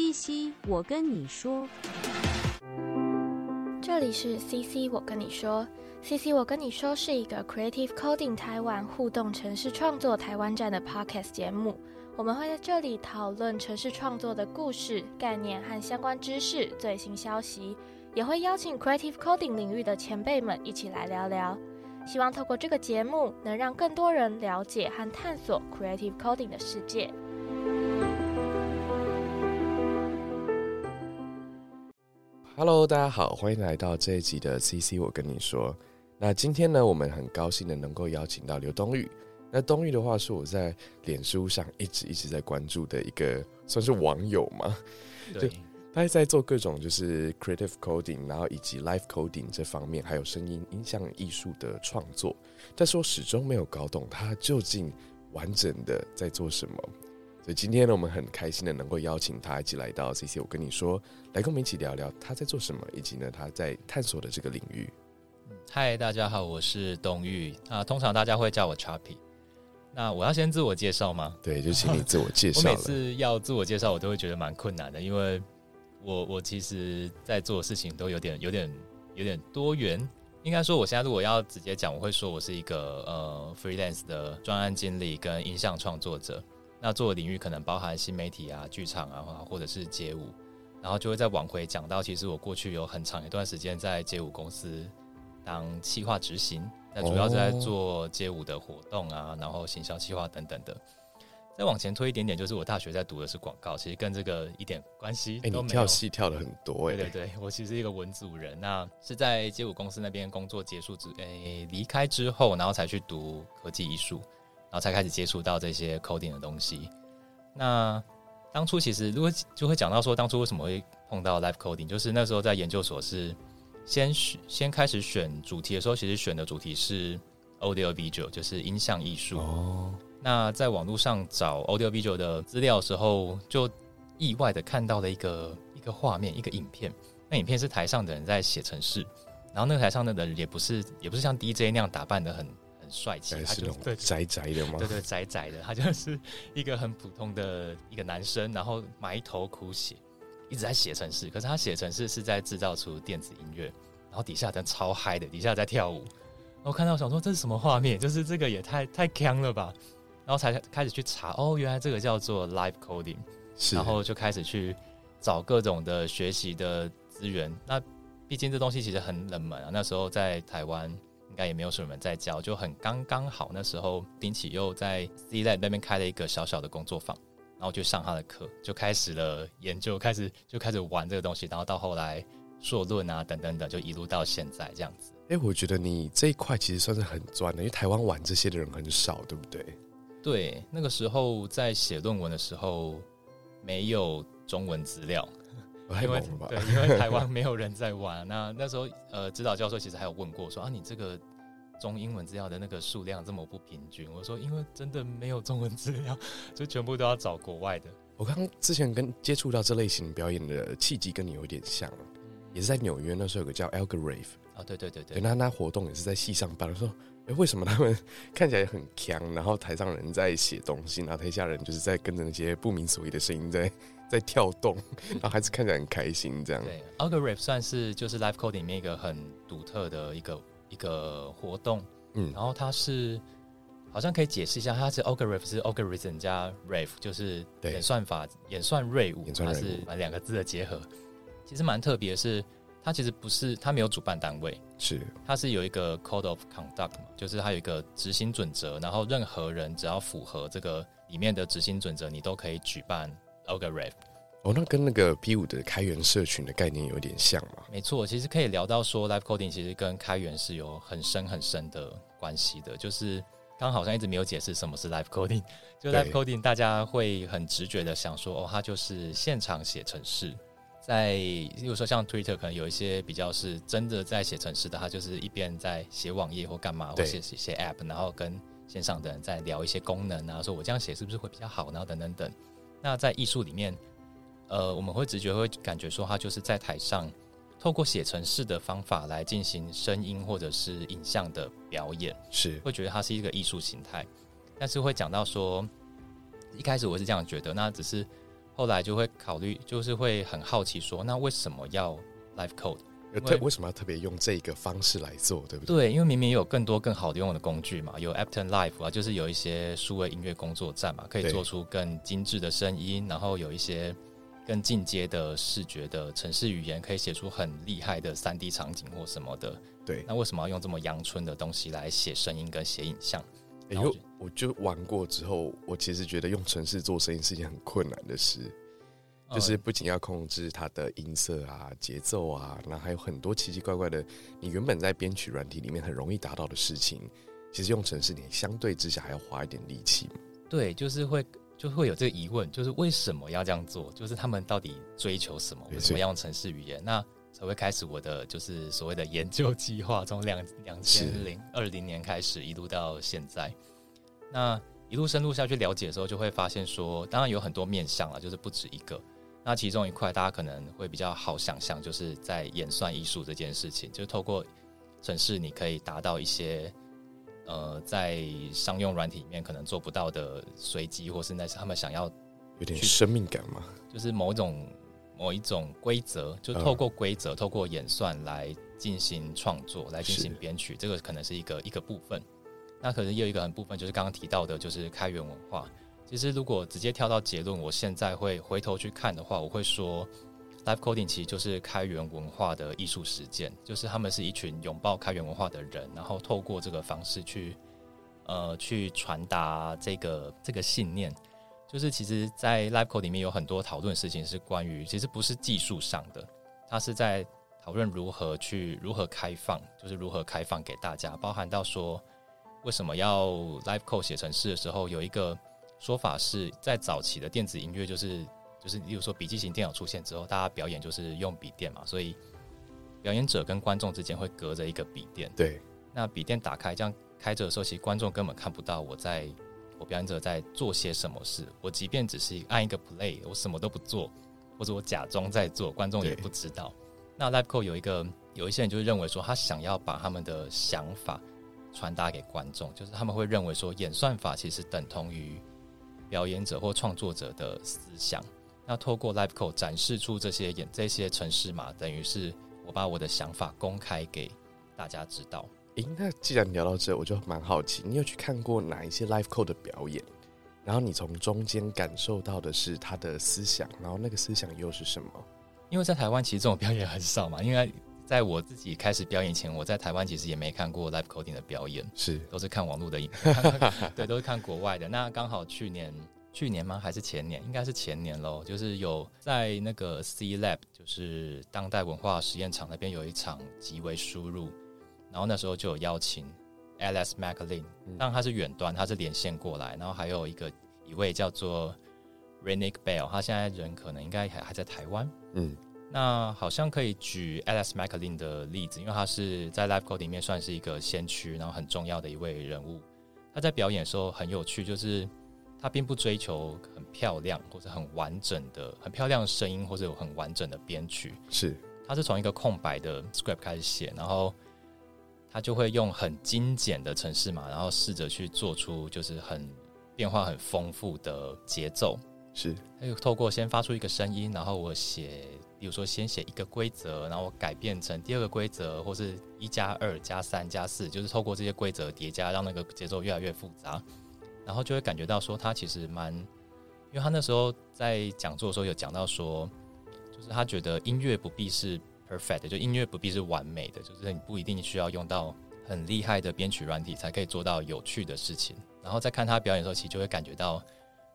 CC，我跟你说，这里是 CC，我跟你说，CC，我跟你说是一个 Creative Coding 台湾互动城市创作台湾站的 Podcast 节目。我们会在这里讨论城市创作的故事、概念和相关知识、最新消息，也会邀请 Creative Coding 领域的前辈们一起来聊聊。希望透过这个节目，能让更多人了解和探索 Creative Coding 的世界。Hello，大家好，欢迎来到这一集的 CC。我跟你说，那今天呢，我们很高兴的能够邀请到刘东玉。那东玉的话，是我在脸书上一直一直在关注的一个算是网友嘛。对，他在做各种就是 creative coding，然后以及 live coding 这方面，还有声音音像艺术的创作。但是我始终没有搞懂他究竟完整的在做什么。所以今天呢，我们很开心的能够邀请他一起来到 CC。我跟你说，来跟我们一起聊聊他在做什么，以及呢他在探索的这个领域。嗨，大家好，我是东玉啊，通常大家会叫我 Chappy。那我要先自我介绍吗？对，就请你自我介绍。我每次要自我介绍，我都会觉得蛮困难的，因为我我其实在做的事情都有点有点有点多元。应该说，我现在如果要直接讲，我会说我是一个呃 freelance 的专案经理跟音像创作者。那做的领域可能包含新媒体啊、剧场啊，或者是街舞，然后就会再往回讲到，其实我过去有很长一段时间在街舞公司当企划执行，那主要是在做街舞的活动啊，然后行销企划等等的。再往前推一点点，就是我大学在读的是广告，其实跟这个一点关系都没有。你跳戏跳的很多哎。对对对，我其实一个文组人，那是在街舞公司那边工作结束之诶离开之后，然后才去读科技艺术。然后才开始接触到这些 coding 的东西。那当初其实如果就会讲到说，当初为什么会碰到 live coding，就是那时候在研究所是先选先开始选主题的时候，其实选的主题是 audio visual，就是音像艺术。哦。那在网络上找 audio visual 的资料的时候，就意外的看到了一个一个画面，一个影片。那影片是台上的人在写程式，然后那个台上的人也不是也不是像 DJ 那样打扮的很。帅气，他是那种宅宅的吗？对对，宅宅的，他就是一个很普通的一个男生，然后埋头苦写，一直在写程式。可是他写程式是在制造出电子音乐，然后底下人超嗨的，底下在跳舞。我看到想说这是什么画面？就是这个也太太强了吧！然后才开始去查，哦，原来这个叫做 live coding，然后就开始去找各种的学习的资源。那毕竟这东西其实很冷门啊，那时候在台湾。应该也没有什么人在教，就很刚刚好。那时候丁启又在 C Lab 那边开了一个小小的工作坊，然后就上他的课，就开始了研究，开始就开始玩这个东西，然后到后来硕论啊等等等，就一路到现在这样子。哎，我觉得你这一块其实算是很专的，因为台湾玩这些的人很少，对不对？对，那个时候在写论文的时候没有中文资料。因为对，因为台湾没有人在玩。那那时候，呃，指导教授其实还有问过，说啊，你这个中英文资料的那个数量这么不平均。我说，因为真的没有中文资料，就全部都要找国外的。我刚之前跟接触到这类型表演的契机，跟你有点像，也是在纽约那时候有个叫 Algorave 啊，对对对对，那那活动也是在戏上办。说，哎，为什么他们看起来很强，然后台上人在写东西，然后台下人就是在跟着那些不明所以的声音在。在跳动，然后还是看起来很开心，这样。对，Algorithm 算是就是 Live Code 里面一个很独特的一个一个活动。嗯，然后它是好像可以解释一下，它是 Algorithm 是 Algorithm 加 Rave，就是演算法演算瑞舞，它是两个字的结合。其实蛮特别，是它其实不是它没有主办单位，是它是有一个 Code of Conduct 嘛，就是它有一个执行准则，然后任何人只要符合这个里面的执行准则，你都可以举办。Algorithm，哦，那跟那个 P 五的开源社群的概念有点像嘛？没错，其实可以聊到说，Live Coding 其实跟开源是有很深很深的关系的。就是刚好像一直没有解释什么是 Live Coding，就 Live Coding 大家会很直觉的想说，哦，它就是现场写程式。在比如说像 Twitter 可能有一些比较是真的在写程式的，他就是一边在写网页或干嘛，或写写 App，然后跟线上的人在聊一些功能啊，说我这样写是不是会比较好，然后等等等。那在艺术里面，呃，我们会直觉会感觉说，他就是在台上透过写程式的方法来进行声音或者是影像的表演，是会觉得它是一个艺术形态。但是会讲到说，一开始我是这样觉得，那只是后后来就会考虑，就是会很好奇说，那为什么要 live code？有特为什么要特别用这个方式来做，对不对？对，因为明明有更多更好的用的工具嘛，有 Ableton Live 啊，就是有一些数位音乐工作站嘛，可以做出更精致的声音，然后有一些更进阶的视觉的城市语言，可以写出很厉害的三 D 场景或什么的。对，那为什么要用这么阳春的东西来写声音跟写影像？因为然后我就玩过之后，我其实觉得用城市做声音是一件很困难的事，就是呃不仅要控制它的音色啊、节奏啊，然后还有很多奇奇怪怪的，你原本在编曲软体里面很容易达到的事情，其实用城市你相对之下还要花一点力气。对，就是会就会有这个疑问，就是为什么要这样做？就是他们到底追求什么？对为什么要用城市语言？那才会开始我的就是所谓的研究计划，从两两千零二零年开始，一路到现在。那一路深入下去了解的时候，就会发现说，当然有很多面向了，就是不止一个。那其中一块大家可能会比较好想象，就是在演算艺术这件事情，就是透过城市，你可以达到一些呃，在商用软体里面可能做不到的随机，或是那是他们想要有点去生命感嘛，就是某种某一种规则，就嗯透过规则、透过演算来进行创作，来进行编曲，这个可能是一个一个部分。那可能也有一个很部分，就是刚刚提到的，就是开源文化。其实如果直接跳到结论，我现在会回头去看的话，我会说，Live Coding 其实就是开源文化的艺术实践，就是他们是一群拥抱开源文化的人，然后透过这个方式去呃去传达这个这个信念。就是其实，在 Live Code 里面有很多讨论事情是关于，其实不是技术上的，它是在讨论如何去如何开放，就是如何开放给大家，包含到说为什么要 Live Code 写程式的时候，有一个说法是在早期的电子音乐，就是就是例如说笔记型电脑出现之后，大家表演就是用笔电嘛，所以表演者跟观众之间会隔着一个笔电，对，那笔电打开这样开着的时候，其实观众根本看不到我在我表演者在做些什么事。我即便只是按一个 play，我什么都不做，或者我假装在做，观众也不知道。那 Live Code 有一个有一些人就是认为说，他想要把他们的想法传达给观众，就是他们会认为说，演算法其实等同于表演者或创作者的思想。那透过 Live Code 展示出这些演这些城市嘛，等于是我把我的想法公开给大家知道。诶，那既然聊到这，我就蛮好奇，你有去看过哪一些 live code 的表演？然后你从中间感受到的是他的思想，然后那个思想又是什么？因为在台湾其实这种表演很少嘛，因为在我自己开始表演前，我在台湾其实也没看过 live coding 的表演，是都是看网络的影，对，都是看国外的。那刚好去年，去年吗？还是前年？应该是前年喽。就是有在那个 C Lab，就是当代文化实验场那边有一场极为输入，然后那时候就有邀请 Alex McLean，嗯当然他是远端，他是连线过来，然后还有一个一位叫做 Renick Bell，他现在人可能应该还还在台湾。嗯，那好像可以举 Alice McLean 的例子，因为他是在 Live Code 里面算是一个先驱，然后很重要的一位人物。他在表演的时候很有趣，就是他并不追求很漂亮或者很完整的、很漂亮的声音或者有很完整的编曲，是。他是从一个空白的 script 开始写，然后他就会用很精简的程式码，然后试着去做出就是很变化很丰富的节奏。是，他就透过先发出一个声音，然后我写，比如说先写一个规则，然后我改变成第二个规则，或是一加二加三加四，就是透过这些规则叠加，让那个节奏越来越复杂，然后就会感觉到说他其实蛮，因为他那时候在讲座的时候有讲到说，就是他觉得音乐不必是 perfect，就音乐不必是完美的，就是你不一定需要用到很厉害的编曲软体才可以做到有趣的事情。然后在看他表演的时候，其实就会感觉到。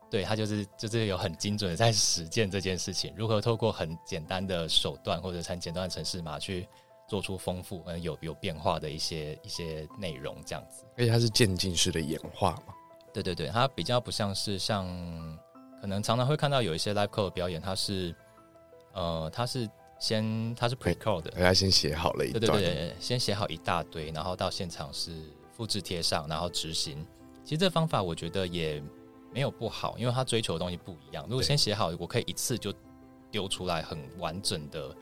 对他就是就是有很精准的在实践这件事情，如何透过很简单的手段或者很简单的程式码去做出丰富、很有有变化的一些一些内容，这样子。而且它是渐进式的演化嘛。对对对，它比较不像是像可能常常会看到有一些 live code 表演，它是呃它是先它是 pre code 的，大家先写好了一对段，对对对，先写好一大堆，然后到现场是复制贴上，然后执行。其实这方法我觉得也没有不好，因为他追求的东西不一样。如果先写好，我可以一次就丢出来很完整的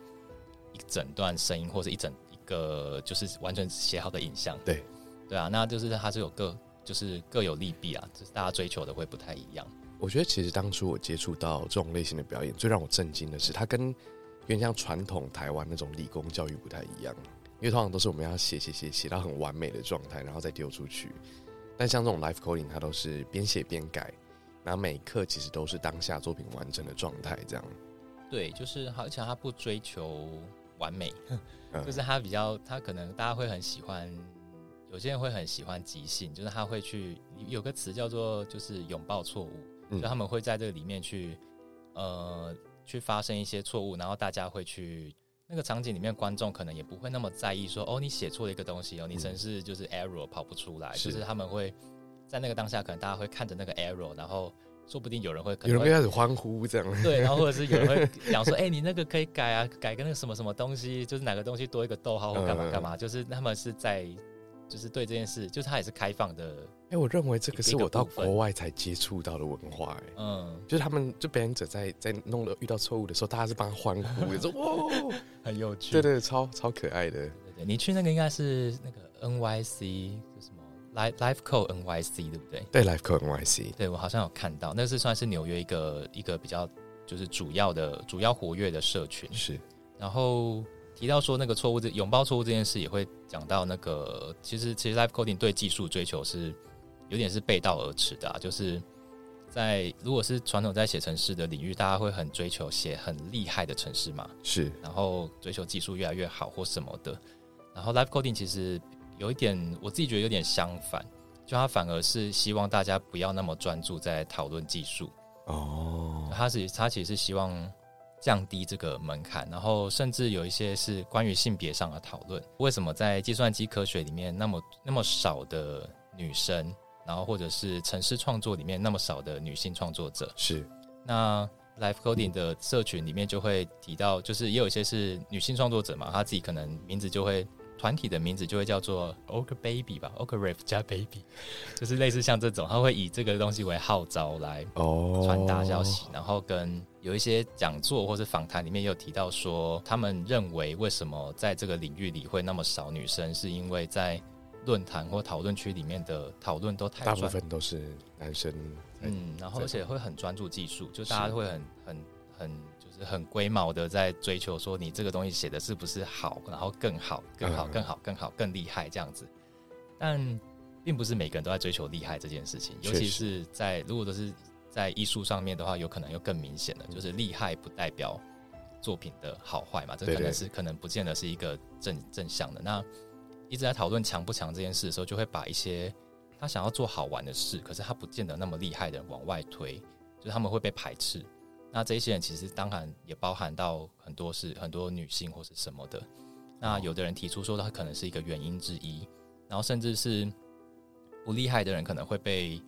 一整段声音，或者一整一个就是完全写好的影像。对对啊，那就是它是有各就是各有利弊啊，就是大家追求的会不太一样。我觉得其实当初我接触到这种类型的表演，最让我震惊的是，它跟有点像传统台湾那种理工教育不太一样，因为通常都是我们要写写写写到很完美的状态，然后再丢出去。但像这种 life coding，它都是边写边改，然后每一刻其实都是当下作品完成的状态，这样。对，就是而且他不追求完美，嗯就是他比较，他可能大家会很喜欢，有些人会很喜欢即兴，就是他会去有个词叫做就是拥抱错误，嗯。就他们会在这个里面去呃去发生一些错误，然后大家会去那个场景里面，观众可能也不会那么在意说哦你写错了一个东西哦，你真是就是 error 跑不出来，是就是他们会在那个当下，可能大家会看着那个 error，然后说不定有人会有人会开始欢呼，这样。对，然后或者是有人会 讲说，哎、你那个可以改啊，改个那个什么什么东西，就是哪个东西多一个逗号或干嘛干嘛，就是他们是在，就是对这件事，就是它也是开放的，哎、我认为这个是我到国外才接触到的文化、哎。嗯，就是他们就表演者在在弄了遇到错误的时候，大家是帮他欢呼的，说 哇，很有趣。对对，超超可爱的。对对，你去那个应该是那个 NYC 就什么 Live Code NYC 对不对？对，Life Code NYC，对我好像有看到，那是算是纽约一个一个比较就是主要的主要活跃的社群。是然后提到说那个错误这拥抱错误这件事，也会讲到那个其实其实 live coding 对技术追求是有点是背道而驰的、啊，就是在如果是传统在写程式的领域，大家会很追求写很厉害的程式嘛，是，然后追求技术越来越好或什么的。然后 live coding 其实有一点，我自己觉得有点相反，就它反而是希望大家不要那么专注在讨论技术，哦，他是他其实是希望降低这个门槛，然后甚至有一些是关于性别上的讨论。为什么在计算机科学里面那么那么少的女生，然后或者是城市创作里面那么少的女性创作者？是那 Life Coding 的社群里面就会提到，就是也有一些是女性创作者嘛，她自己可能名字就会。团体的名字就会叫做 Oak Baby 吧，Oak Riff 加 Baby，就是类似像这种，他会以这个东西为号召来哦，传达消息，然后跟有一些讲座或是访谈里面也有提到说，他们认为为什么在这个领域里会那么少女生，是因为在论坛或讨论区里面的讨论都太大部，分都是男生。嗯，然后而且会很专注技术，就大家会很很很就是很龟毛的在追求说你这个东西写的是不是好，然后更好、更好、嗯。更好、更好、更厉害这样子，但并不是每个人都在追求厉害这件事情，尤其是在如果都是在艺术上面的话，有可能又更明显了，就是厉害不代表作品的好坏嘛，这可能是可能不见得是一个正正向的。那一直在讨论强不强这件事的时候，就会把一些他想要做好玩的事，可是他不见得那么厉害的人往外推，就是他们会被排斥。那这些人其实当然也包含到很多是很多女性或是什么的。那有的人提出说，他可能是一个原因之一，然后甚至是不厉害的人可能会被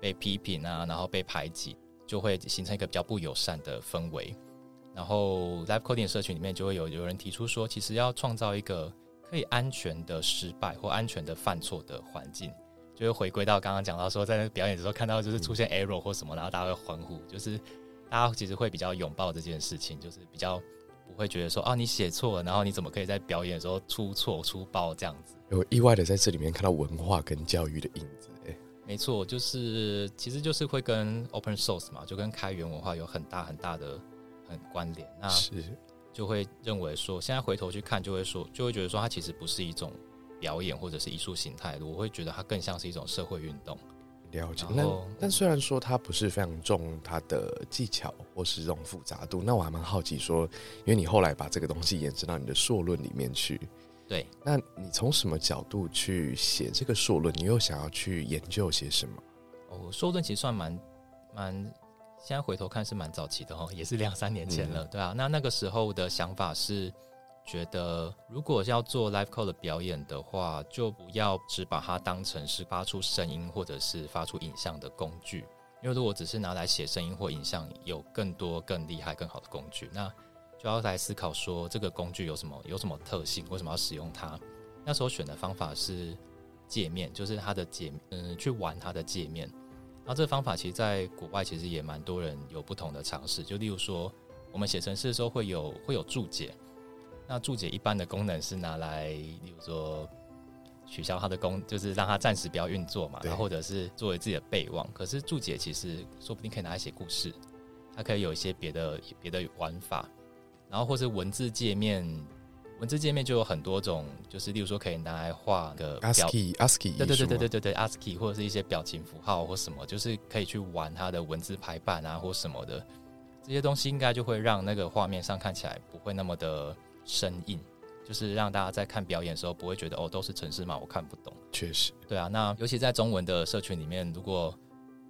被批评啊，然后被排挤，就会形成一个比较不友善的氛围。然后 Live Coding 社群里面就会有有人提出说，其实要创造一个可以安全的失败或安全的犯错的环境，就会回归到刚刚讲到说，在那表演的时候看到就是出现 error 或什么，然后大家会欢呼，就是大家其实会比较拥抱这件事情，就是比较不会觉得说啊你写错了，然后你怎么可以在表演的时候出错出包这样子。有意外的在这里面看到文化跟教育的影子，哎，没错，就是其实就是会跟 open source 嘛，就跟开源文化有很大很大的很关联。那是就会认为说，现在回头去看，就会说，就会觉得说，它其实不是一种表演或者是艺术形态，我会觉得它更像是一种社会运动。了解。那但虽然说它不是非常重它的技巧或是这种复杂度，那我还蛮好奇说，因为你后来把这个东西延伸到你的硕论里面去，对，那你从什么角度去写这个硕论？你又想要去研究些什么？哦，硕论其实算蛮蛮，现在回头看是蛮早期的哦，也是两三年前了，对啊。那那个时候的想法是，觉得如果要做 live code 的表演的话，就不要只把它当成是发出声音或者是发出影像的工具，因为如果只是拿来写声音或影像，有更多更厉害、更好的工具，那就要来思考说这个工具有什么有什么特性，为什么要使用它？那时候选的方法是界面，就是它的界，嗯，去玩它的界面。然后这个方法其实在国外其实也蛮多人有不同的尝试，就例如说我们写程式的时候会有会有注解，那注解一般的功能是拿来，例如说取消它的功，就是让它暂时不要运作嘛，然后或者是作为自己的备忘。可是注解其实说不定可以拿来写故事，它可以有一些别的别的玩法，然后或是文字界面，文字界面就有很多种，就是例如说可以拿来画个表 ASCII ASCII 对对对对对对对，ASCII 或者是一些表情符号或什么，就是可以去玩它的文字排版啊或什么的，这些东西应该就会让那个画面上看起来不会那么的生硬，就是让大家在看表演的时候不会觉得哦都是城市嘛我看不懂。确实，对啊，那尤其在中文的社群里面，如果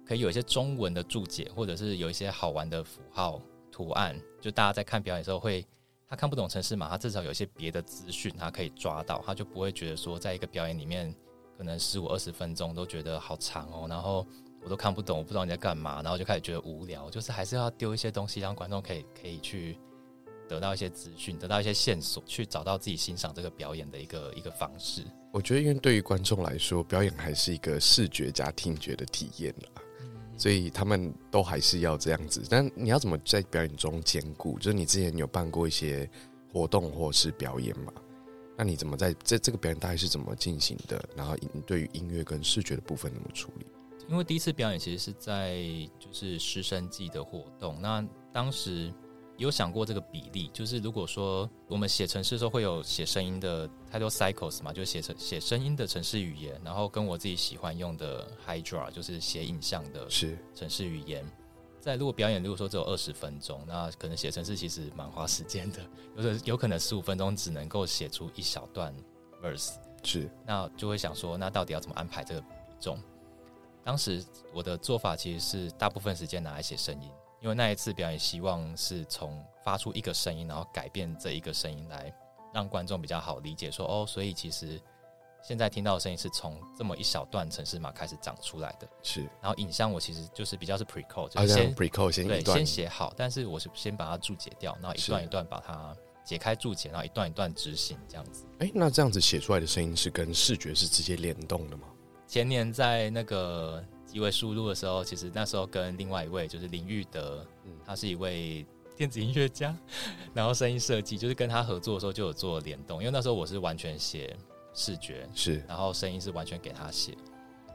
可以有一些中文的注解，或者是有一些好玩的符号图案，就大家在看表演的时候会。他看不懂城市嘛，他至少有一些别的资讯，他可以抓到，他就不会觉得说，在一个表演里面，可能十五二十分钟都觉得好长哦，然后我都看不懂，我不知道你在干嘛，然后就开始觉得无聊。就是还是要丢一些东西，让观众可以可以去得到一些资讯，得到一些线索，去找到自己欣赏这个表演的一个一个方式。我觉得因为对于观众来说，表演还是一个视觉加听觉的体验啦。所以他们都还是要这样子，但你要怎么在表演中兼顾？就是你之前有办过一些活动或是表演嘛？那你怎么在这这个表演大概是怎么进行的？然后你对于音乐跟视觉的部分怎么处理？因为第一次表演其实是在就是师生季的活动，那当时有想过这个比例，就是如果说我们写城市的时候会有写声音的太多 cycles 嘛，就是写成写声音的城市语言，然后跟我自己喜欢用的 Hydra 就是写影像的是城市语言。在如果表演如果说只有二十分钟，那可能写程式其实蛮花时间的，有的有可能十五分钟只能够写出一小段 verse。是，那就会想说，那到底要怎么安排这个比重？当时我的做法其实是大部分时间拿来写声音，因为那一次表演希望是从发出一个声音，然后改变这一个声音来让观众比较好理解说，哦，所以其实现在听到的声音是从这么一小段城市码开始长出来的。是，然后影像我其实就是比较是 pre code，就是先 pre code 先对先写好，但是我是先把它注解掉，然后一段一段把它解开注解，然后一段一段执行这样子。哎、那这样子写出来的声音是跟视觉是直接联动的吗？前年在那个机位输入的时候，其实那时候跟另外一位就是林玉德，嗯他是一位电子音乐家，然后声音设计，就是跟他合作的时候就有做联动，因为那时候我是完全写视觉，是然后声音是完全给他写。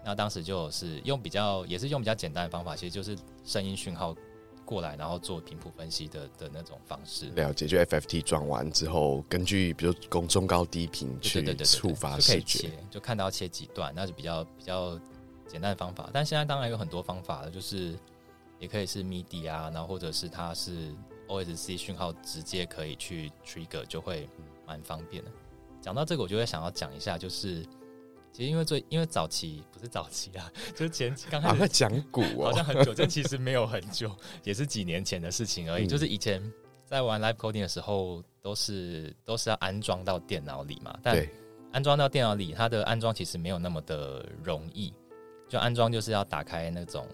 那当时就是用比较，也是用比较简单的方法，其实就是声音讯号过来，然后做频谱分析的的那种方式。了解，就 FFT 转完之后，根据比如中中高低频去触发视觉切，，就看到切几段，那是比较比较简单的方法。但现在当然有很多方法了，就是也可以是 MIDI 啊，然后或者是它是 OSC 讯号直接可以去 trigger，就会蛮方便的。讲到这个，我就会想要讲一下，就是其实因为最因为早期不是早期啊，就是前期 刚开啊，始那讲鼓好哦，像很久，这其实没有很久，也是几年前的事情而已。嗯就是以前在玩 live coding 的时候，都是都是要安装到电脑里嘛，但，安装到电脑里，它的安装其实没有那么的容易。就安装就是要打开那种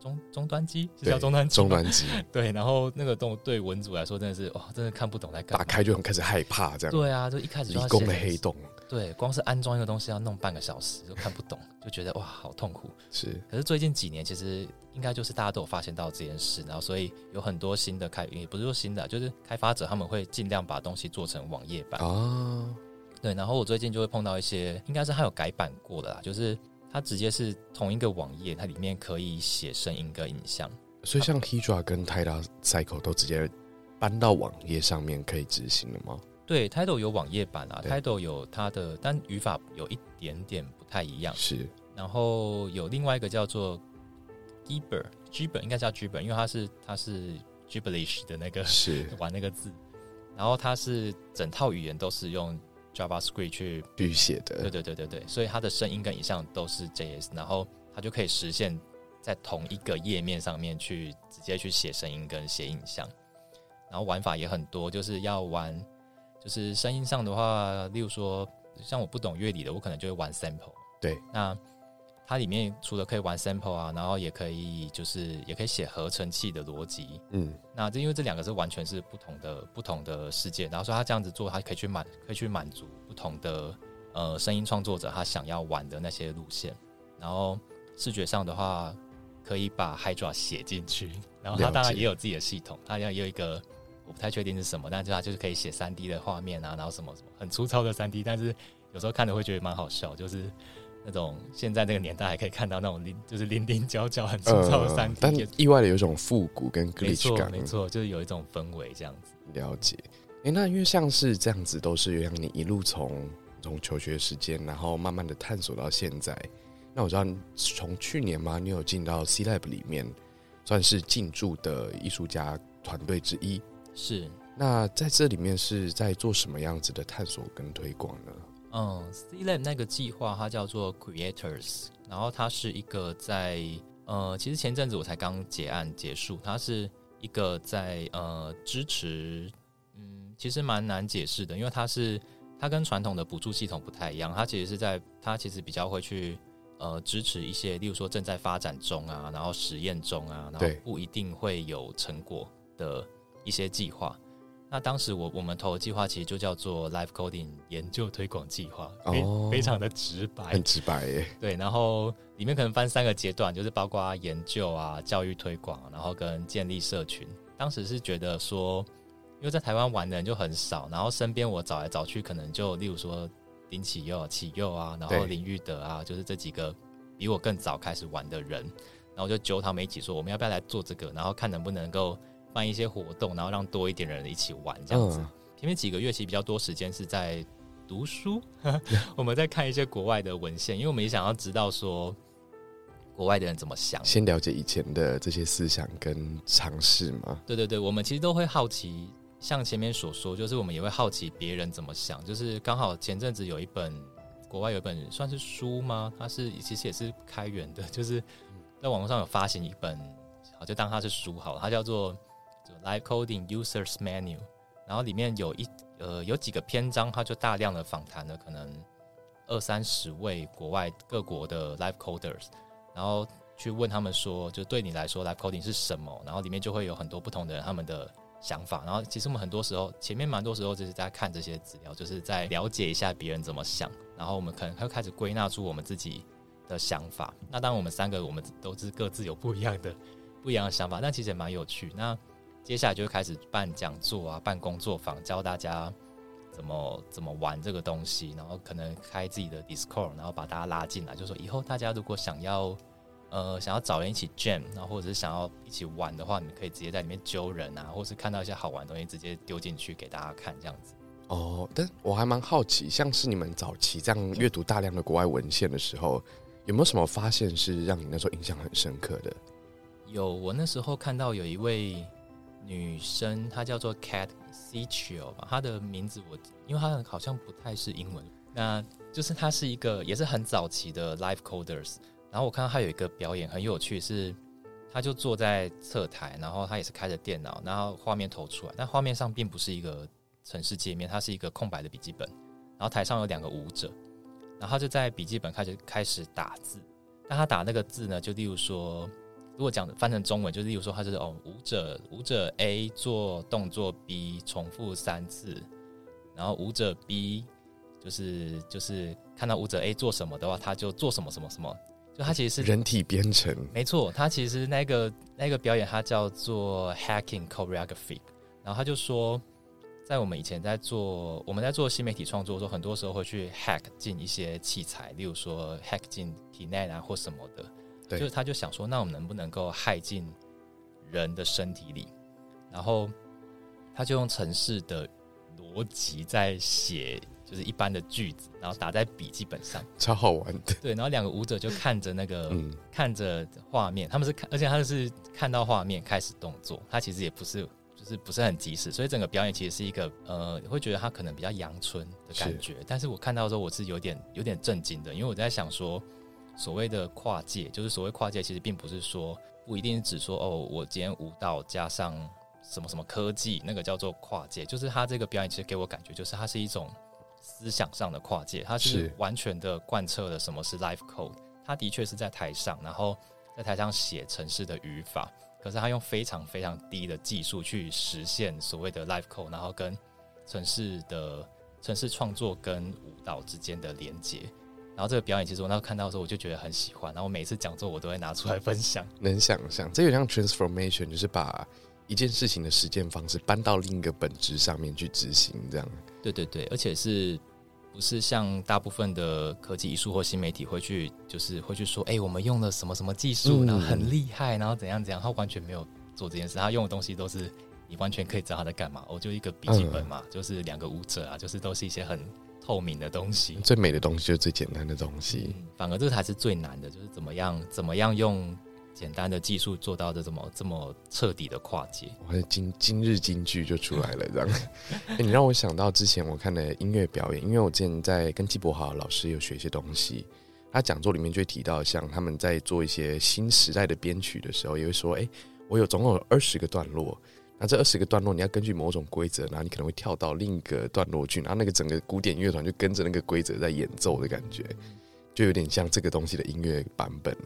终终端机，是对叫终端机吗终端机 对，然后那个动对文组来说真的是哇，真的看不懂在干嘛。打开就很开始害怕，这样对啊，就一开始就要理工的写黑洞对，光是安装一个东西要弄半个小时，就看不懂，就觉得哇好痛苦。是可是最近几年，其实应该就是大家都有发现到这件事，然后所以有很多新的开，也不是说新的，就是开发者他们会尽量把东西做成网页版。啊，对，然后我最近就会碰到一些，应该是他有改版过的啦，就是它直接是同一个网页，它里面可以写声音跟影像。所以像 Hydra 跟 Tida Cycle 都直接搬到网页上面可以执行了吗？对，Tidal 有网页版啊，Tidal 有它的，但语法有一点点不太一样。是然后有另外一个叫做 Gibber，Gibber 应该叫 Gibber，因为它是它是 Gibberish 的那个是 玩那个字，然后它是整套语言都是用 JavaScript 去，预写的。对，对对对对，所以它的声音跟影像都是 JS，然后它就可以实现在同一个页面上面去直接去写声音跟写影像，然后玩法也很多，就是要玩，就是声音上的话，例如说像我不懂乐理的，我可能就会玩 sample，对，那。它里面除了可以玩 sample 啊，然后也可以就是也可以写合成器的逻辑，嗯，那这因为这两个是完全是不同的不同的世界，然后说他这样子做，他可以去满可以去满足不同的呃声音创作者他想要玩的那些路线，然后视觉上的话可以把 Hydra 写进去，然后他当然也有自己的系统，他要也有一个我不太确定是什么，但是它就是可以写三 D 的画面啊，然后什么什么很粗糙的三 D，但是有时候看着会觉得蛮好笑，就是那种现在那个年代还可以看到那种零就是零零角角很粗糙的三 D，、呃但意外的有一种复古跟没 glitch 错感，没错，就是有一种氛围这样子。了解。哎，那因为像是这样子，都是让你一路从从求学时间，然后慢慢的探索到现在。那我知道从去年嘛，你有进到 C Lab 里面，算是进驻的艺术家团队之一。是，那在这里面是在做什么样子的探索跟推广呢？嗯，C Lab 那个计划它叫做 Creators，然后它是一个在呃，其实前阵子我才刚结案结束，它是一个在呃支持，嗯，其实蛮难解释的，因为它是它跟传统的补助系统不太一样，它其实是在它其实比较会去呃支持一些，例如说正在发展中啊，然后实验中啊，然后不一定会有成果的一些计划。那当时我我们投的计划其实就叫做 Life Coding 研究推广计划，非、哦非常的直白很，直白耶，对。然后里面可能分三个阶段，就是包括研究啊、教育推广，然后跟建立社群。当时是觉得说，因为在台湾玩的人就很少，然后身边我找来找去，可能就例如说林启佑、启佑啊，然后林玉德啊，就是这几个比我更早开始玩的人，然后就揪他们一起说，我们要不要来做这个，然后看能不能够办一些活动，然后让多一点人一起玩这样子。嗯，前面几个月其实比较多时间是在读书，我们在看一些国外的文献，因为我们也想要知道说国外的人怎么想。先了解以前的这些思想跟尝试嘛。对对对，我们其实都会好奇，像前面所说，就是我们也会好奇别人怎么想。就是刚好前阵子有一本国外有一本算是书吗？它是其实也是开源的，就是在网络上有发行一本，好就当它是书好了，它叫做 Live Coding Users Menu，然后里面有一呃有几个篇章，它就大量的访谈了可能二三十位国外各国的 Live Coders，然后去问他们说，就对你来说 Live Coding 是什么？然后里面就会有很多不同的人他们的想法。然后其实我们很多时候前面蛮多时候就是在看这些资料，就是在了解一下别人怎么想，然后我们可能会开始归纳出我们自己的想法。那当然我们三个我们都是各自有不一样的不一样的想法，但其实也蛮有趣。那接下来就会开始办讲座啊，办工作坊，教大家怎么怎么玩这个东西，然后可能开自己的 Discord，然后把大家拉进来，就说以后大家如果想要呃想要找人一起 jam，然后或者是想要一起玩的话，你们可以直接在里面揪人啊，或是看到一些好玩的东西直接丢进去给大家看，这样子。哦，但我还蛮好奇，像是你们早期这样阅读大量的国外文献的时候，有没有什么发现是让你那时候印象很深刻的？有，我那时候看到有一位女生，她叫做 Cat s e c h o 吧，她的名字我因为她好像不太是英文，那就是她是一个也是很早期的 Live Coders，然后我看到她有一个表演很有趣，是她就坐在侧台，然后她也是开着电脑，然后画面投出来，但画面上并不是一个城市界面，它是一个空白的笔记本，然后台上有两个舞者，然后她就在笔记本开始开始打字，但她打那个字呢，就例如说。如果讲翻成中文，就是例如说，他就是哦，舞者舞者 A 做动作 B 重复三次，然后舞者 B 就是就是看到舞者 A 做什么的话，他就做什么什么什么，就他其实是人体编程，没错，他其实那个那个表演，它叫做 hacking choreography。然后他就说，在我们以前在做我们在做新媒体创作的时候，很多时候会去 hack 进一些器材，例如说 hack 进 Kinect 啊或什么的。对就是他就想说，那我们能不能够害进人的身体里？然后他就用城市的逻辑在写，就是一般的句子，然后打在笔记本上。超好玩的。对，然后两个舞者就看着那个。嗯，看着画面，他们是看，而且他是看到画面开始动作，他其实也不是，就是不是很及时，所以整个表演其实是一个呃，会觉得他可能比较阳春的感觉。但是我看到的时候，我是有点有点震惊的，因为我在想说，所谓的跨界，就是所谓跨界，其实并不是说不一定是指说哦，我今天舞蹈加上什么什么科技，那个叫做跨界，就是他这个表演其实给我感觉就是它是一种思想上的跨界，它是是完全的贯彻了什么是 life code。他的确是在台上，然后在台上写城市的语法，可是他用非常非常低的技术去实现所谓的 life code，然后跟城市的城市创作跟舞蹈之间的连接。然后这个表演，其实我那时候看到的时候，我就觉得很喜欢。然后我每次讲座，我都会拿出来分享。能想象，这有点像 transformation，就是把一件事情的实践方式搬到另一个本质上面去执行，这样。对对对，而且是不是像大部分的科技艺术或新媒体会去，就是会去说，哎、我们用了什么什么技术，嗯然后很厉害，然后怎样怎样，他完全没有做这件事，他用的东西都是你完全可以知道他在干嘛。我就一个笔记本嘛，就是两个舞者啊，就是都是一些很透明的东西。最美的东西就是最简单的东西。嗯反而这才是最难的，就是怎么样怎么样用简单的技术做到这么这么彻底的跨界。我的今今日金句就出来了，这样。欸你让我想到之前我看的音乐表演，因为我之前在跟季伯豪老师有学一些东西，他讲座里面就会提到，像他们在做一些新时代的编曲的时候，也会说，哎、我有总共有二十个段落。那这二十个段落，你要根据某种规则，然后你可能会跳到另一个段落去，然后那个整个古典乐团就跟着那个规则在演奏的感觉，就有点像这个东西的音乐版本。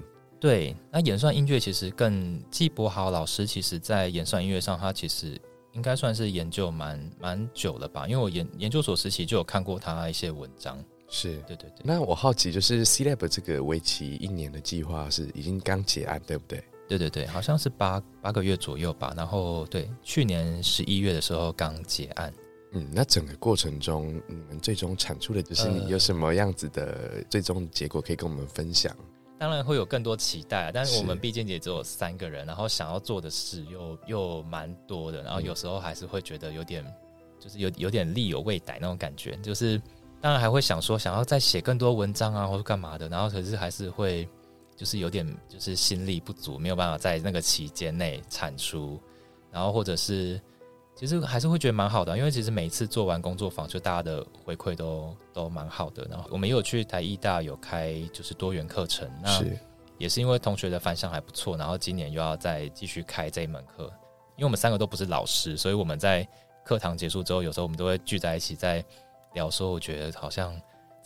对，那演算音乐其实更季伯豪老师，其实在演算音乐上，他其实应该算是研究蛮蛮久了吧？因为我研研究所时期就有看过他一些文章。是，对对对，那我好奇，就是 C Lab 这个为期一年的计划是已经刚结案，对不对？对对对，好像是八八个月左右吧。然后对，去年十一月的时候刚结案。嗯，那整个过程中，你们最终产出的就是你呃有什么样子的最终结果可以跟我们分享？当然会有更多期待啊，但是我们毕竟也只有三个人，然后想要做的事又又蛮多的，然后有时候还是会觉得有点，就是有有点力有未逮那种感觉，就是当然还会想说想要再写更多文章啊，或者干嘛的，然后可是还是会就是有点就是心力不足，没有办法在那个期间内产出，然后或者是其实还是会觉得蛮好的，因为其实每一次做完工作坊，就大家的回馈都都蛮好的。然后我们也有去台艺大有开就是多元课程，那也是因为同学的反响还不错，然后今年又要再继续开这一门课。因为我们三个都不是老师，所以我们在课堂结束之后，有时候我们都会聚在一起在聊，说我觉得好像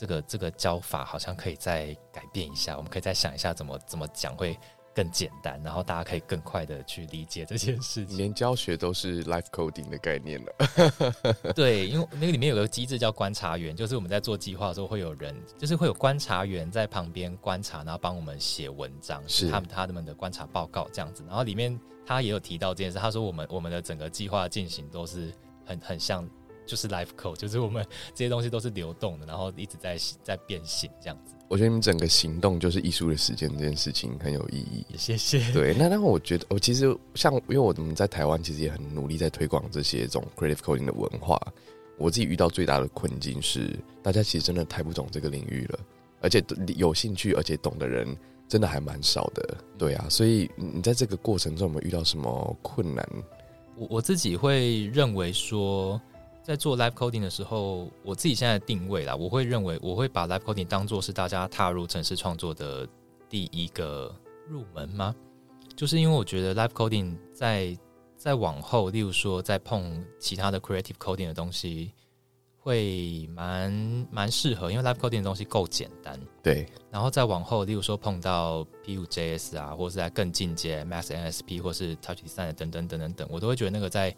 这个这个教法好像可以再改变一下，我们可以再想一下怎么怎么讲会更简单，然后大家可以更快的去理解这件事情。连教学都是 life coding 的概念了。对，因为那个里面有个机制叫观察员，就是我们在做计划的时候会有人，就是会有观察员在旁边观察，然后帮我们写文章，是他们他们的观察报告这样子。然后里面他也有提到这件事，他说我们我们的整个计划进行都是很很像就是 life code，就是我们这些东西都是流动的，然后一直在在变形这样子。我觉得你们整个行动就是艺术的时间这件事情很有意义。谢谢。对，那那我觉得，我其实像，因为我们在台湾其实也很努力在推广这些这种 creative coding 的文化。我自己遇到最大的困境是，大家其实真的太不懂这个领域了，而且有兴趣而且懂的人真的还蛮少的。对啊，所以你在这个过程中有没有遇到什么困难？我我自己会认为说，在做 live coding 的时候，我自己现在的定位啦，我会认为我会把 live coding 当做是大家踏入城市创作的第一个入门吗？就是因为我觉得 live coding 在在往后，例如说在碰其他的 creative coding 的东西，会蛮蛮适合，因为 live coding 的东西够简单。对，然后再往后，例如说碰到 P5JS 啊，或是在更进阶 Max NSP 或是 Touch Design 等等等等等，我都会觉得那个在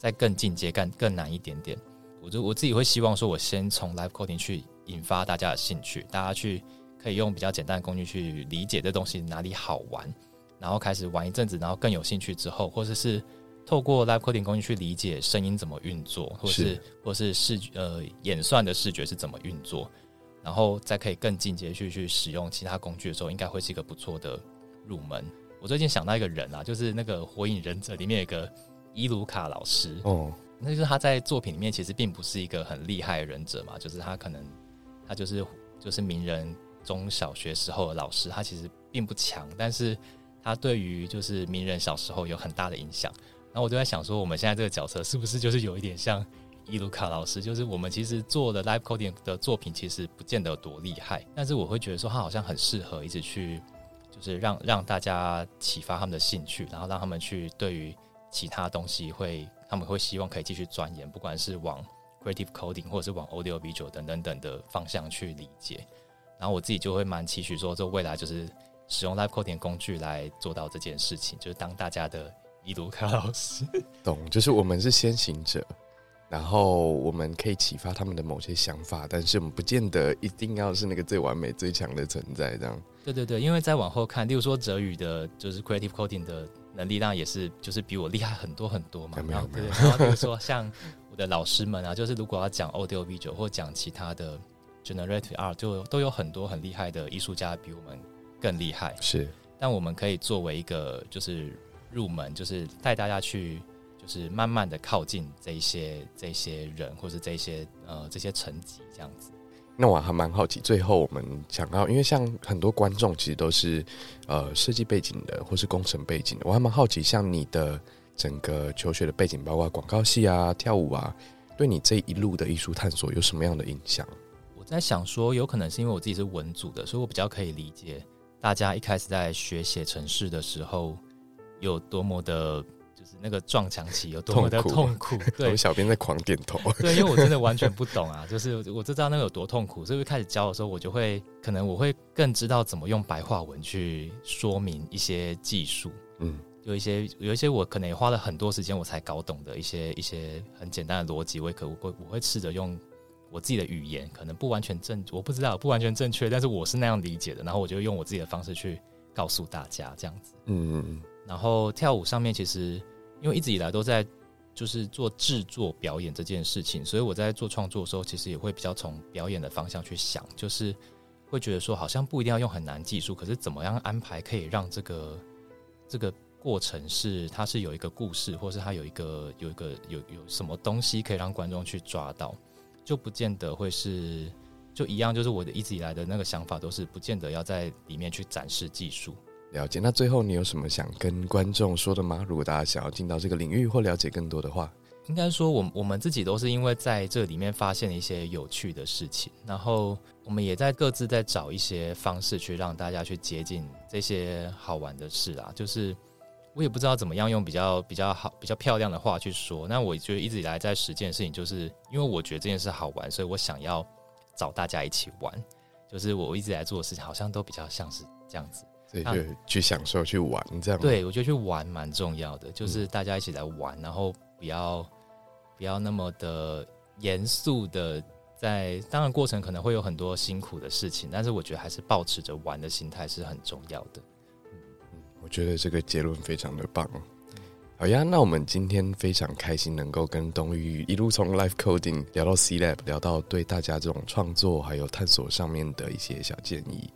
在更进阶、更更难一点点。我就我自己会希望说，我先从 Live Coding 去引发大家的兴趣，大家去可以用比较简单的工具去理解这东西哪里好玩，然后开始玩一阵子，然后更有兴趣之后，或者是透过 Live Coding 工具去理解声音怎么运作，或是或是视呃演算的视觉是怎么运作。然后再可以更进阶去去使用其他工具的时候，应该会是一个不错的入门。我最近想到一个人啊，就是那个《火影忍者》里面有个伊鲁卡老师，哦，那就是他在作品里面其实并不是一个很厉害的忍者嘛，就是他可能他就是就是名人中小学时候的老师，他其实并不强，但是他对于就是名人小时候有很大的影响。然后我就在想说，我们现在这个角色是不是就是有一点像伊鲁卡老师？就是我们其实做的 live coding 的作品其实不见得有多厉害，但是我会觉得说他好像很适合一直去，就是让让大家启发他们的兴趣，然后让他们去对于其他东西会他们会希望可以继续钻研，不管是往 creative coding 或者是往 audio visual 等等等的方向去理解。然后我自己就会蛮期许说，这未来就是使用 live coding 工具来做到这件事情，就是当大家的伊鲁卡老师。懂，就是我们是先行者，然后我们可以启发他们的某些想法，但是我们不见得一定要是那个最完美、最强的存在，这样。对对对，因为再往后看，例如说哲宇的，就是 creative coding 的能力，当然也是就是比我厉害很多很多嘛。然后然后比如说像我的老师们啊，就是如果要讲 audio video 或讲其他的 generative art，就都有很多很厉害的艺术家比我们更厉害。是，但我们可以作为一个就是入门，就是带大家去，就是慢慢的靠近这一些这些人，或是这些呃这些层级这样子。那我还蛮好奇，最后我们想要，因为像很多观众其实都是呃设计背景的，或是工程背景的，我还蛮好奇，像你的整个求学的背景，包括广告系啊、跳舞啊，对你这一路的艺术探索有什么样的影响？我在想说，有可能是因为我自己是文组的，所以我比较可以理解大家一开始在学写程式的时候有多么的。就是那个撞墙期有多么的痛苦，对，小编在狂点头，对，因为我真的完全不懂啊，就是我知道那个有多痛苦，所以开始教的时候，我就会可能我会更知道怎么用白话文去说明一些技术，嗯，有一些有一些我可能也花了很多时间我才搞懂的一些一些很简单的逻辑，我也可我会我会试着用我自己的语言，可能不完全正，我不知道不完全正确，但是我是那样理解的，然后我就用我自己的方式去告诉大家这样子，嗯嗯嗯，然后跳舞上面其实。因为一直以来都在就是做制作表演这件事情，所以我在做创作的时候，其实也会比较从表演的方向去想，就是会觉得说，好像不一定要用很难技术，可是怎么样安排可以让这个这个过程是它是有一个故事，或是它有一个有一个有有什么东西可以让观众去抓到，就不见得会是就一样，就是我的一直以来的那个想法都是不见得要在里面去展示技术。了解，那最后你有什么想跟观众说的吗？如果大家想要进到这个领域或了解更多的话，应该说，我我们自己都是因为在这里面发现了一些有趣的事情，然后我们也在各自在找一些方式去让大家去接近这些好玩的事啊。就是我也不知道怎么样用比较比较好、比较漂亮的话去说。那我觉得一直以来在实践的事情，就是因为我觉得这件事好玩，所以我想要找大家一起玩。就是我一直在做的事情，好像都比较像是这样子。对，就去享受、去玩，这样。对，我觉得去玩蛮重要的，就是大家一起来玩，然后不要不要那么的严肃的在。当然，过程可能会有很多辛苦的事情，但是我觉得还是保持着玩的心态是很重要的。嗯嗯，我觉得这个结论非常的棒。好呀，那我们今天非常开心能够跟东玉一路从 Life Coding 聊到 C Lab，聊到对大家这种创作还有探索上面的一些小建议。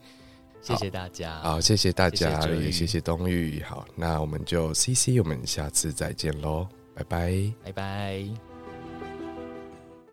谢谢大家，好，谢谢大家，也谢谢冬玉。好，那我们就 C C，我们下次再见喽，拜拜，拜拜。